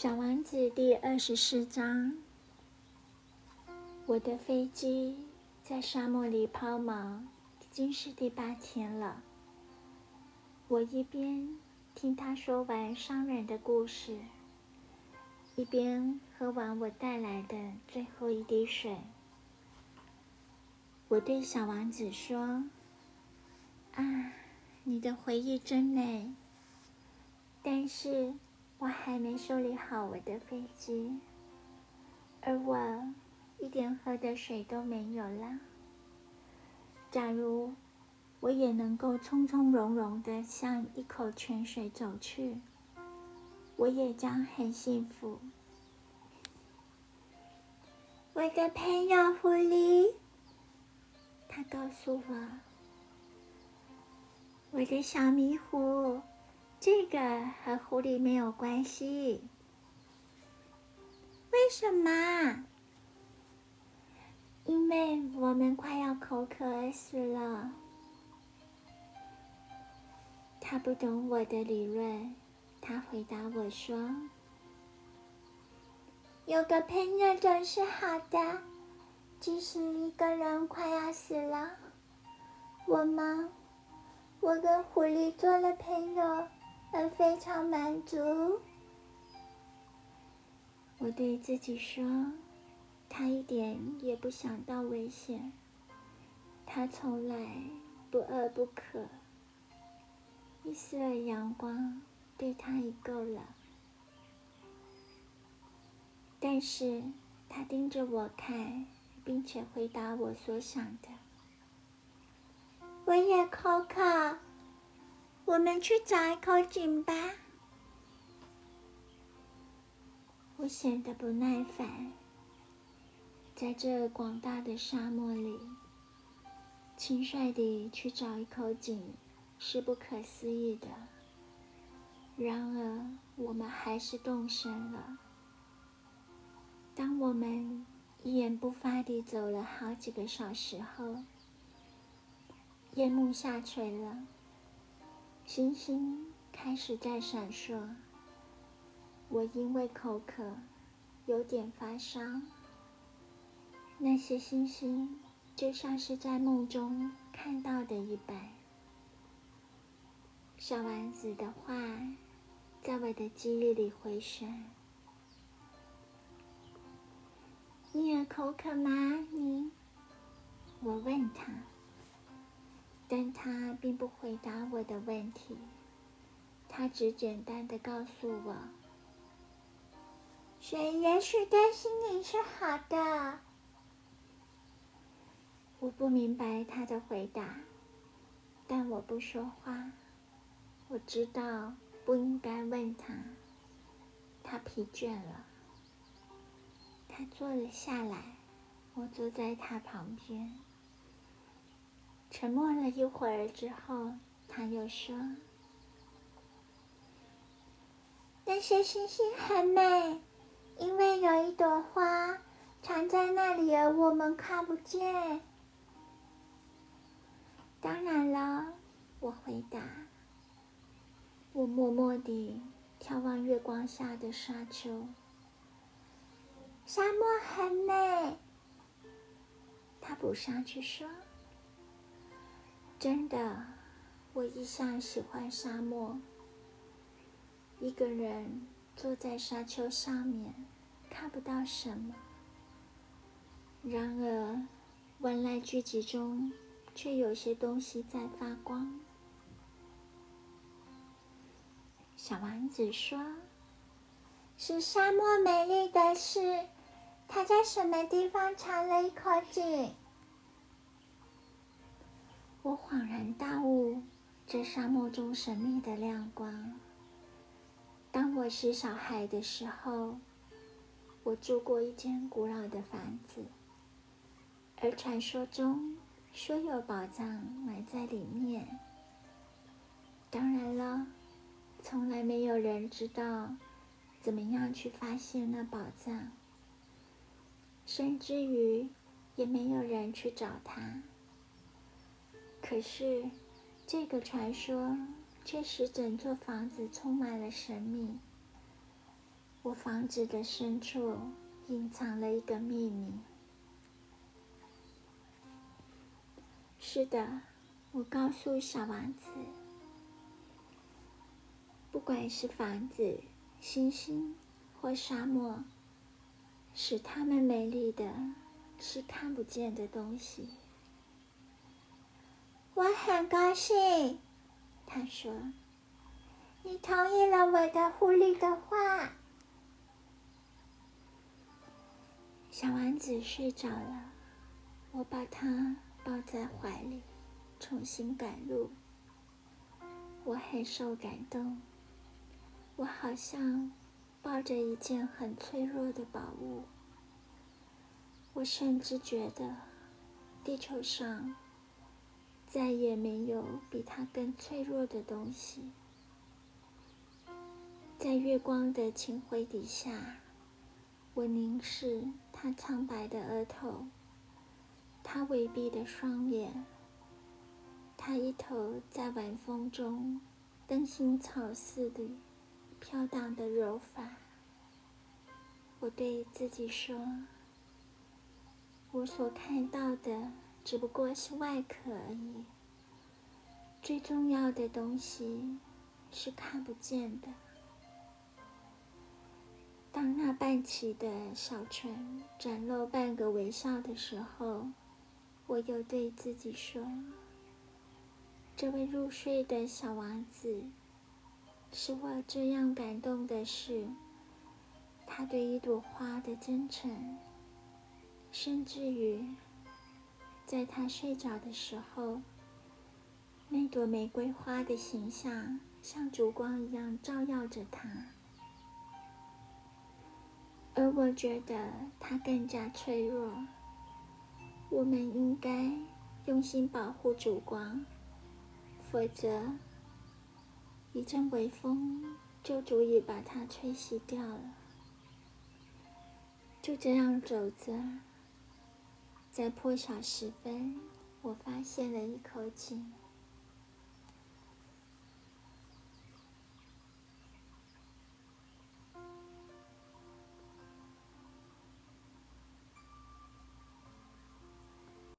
小王子第二十四章。我的飞机在沙漠里抛锚，已经是第八天了。我一边听他说完商人的故事，一边喝完我带来的最后一滴水。我对小王子说：“啊，你的回忆真美，但是……”我还没修理好我的飞机，而我一点喝的水都没有了。假如我也能够从从容容的向一口泉水走去，我也将很幸福。我的朋友狐狸，他告诉我，我的小迷糊。这个和狐狸没有关系。为什么？因为我们快要口渴死了。他不懂我的理论，他回答我说：“有个朋友总是好的，即使一个人快要死了。”我吗？我跟狐狸做了朋友。而非常满足。我对自己说，他一点也不想到危险，他从来不饿不渴，一丝的阳光对他已够了。但是他盯着我看，并且回答我所想的。我也口渴。我们去找一口井吧。我显得不耐烦。在这广大的沙漠里，轻率地去找一口井是不可思议的。然而，我们还是动身了。当我们一言不发地走了好几个小时后，夜幕下垂了。星星开始在闪烁。我因为口渴，有点发烧。那些星星就像是在梦中看到的一般。小丸子的话在我的记忆里回旋。你也口渴吗？你？我问他。但他并不回答我的问题，他只简单的告诉我：“水也许对心你是好的。”我不明白他的回答，但我不说话。我知道不应该问他。他疲倦了，他坐了下来，我坐在他旁边。沉默了一会儿之后，他又说：“那些星星很美，因为有一朵花藏在那里，而我们看不见。”当然了，我回答。我默默地眺望月光下的沙丘。沙漠很美，他补上去说。真的，我一向喜欢沙漠。一个人坐在沙丘上面，看不到什么。然而，万籁俱寂中，却有些东西在发光。小王子说：“是沙漠美丽的是，它在什么地方藏了一口井？”我恍然大悟，这沙漠中神秘的亮光。当我是小孩的时候，我住过一间古老的房子，而传说中说有宝藏埋在里面。当然了，从来没有人知道怎么样去发现那宝藏，甚至于也没有人去找它。可是，这个传说却使整座房子充满了神秘。我房子的深处隐藏了一个秘密。是的，我告诉小王子，不管是房子、星星或沙漠，使它们美丽的是看不见的东西。我很高兴，他说：“你同意了我的狐狸的话。”小王子睡着了，我把他抱在怀里，重新赶路。我很受感动，我好像抱着一件很脆弱的宝物。我甚至觉得，地球上。再也没有比它更脆弱的东西。在月光的清辉底下，我凝视他苍白的额头，他微闭的双眼，他一头在晚风中灯芯草似的飘荡的柔发。我对自己说：“我所看到的。”只不过是外壳而已。最重要的东西是看不见的。当那半起的小唇展露半个微笑的时候，我又对自己说：“这位入睡的小王子，使我这样感动的是，他对一朵花的真诚，甚至于……”在他睡着的时候，那朵玫瑰花的形象像烛光一样照耀着他，而我觉得他更加脆弱。我们应该用心保护烛光，否则一阵微风就足以把它吹熄掉了。就这样走着。在破晓时分，我发现了一口井。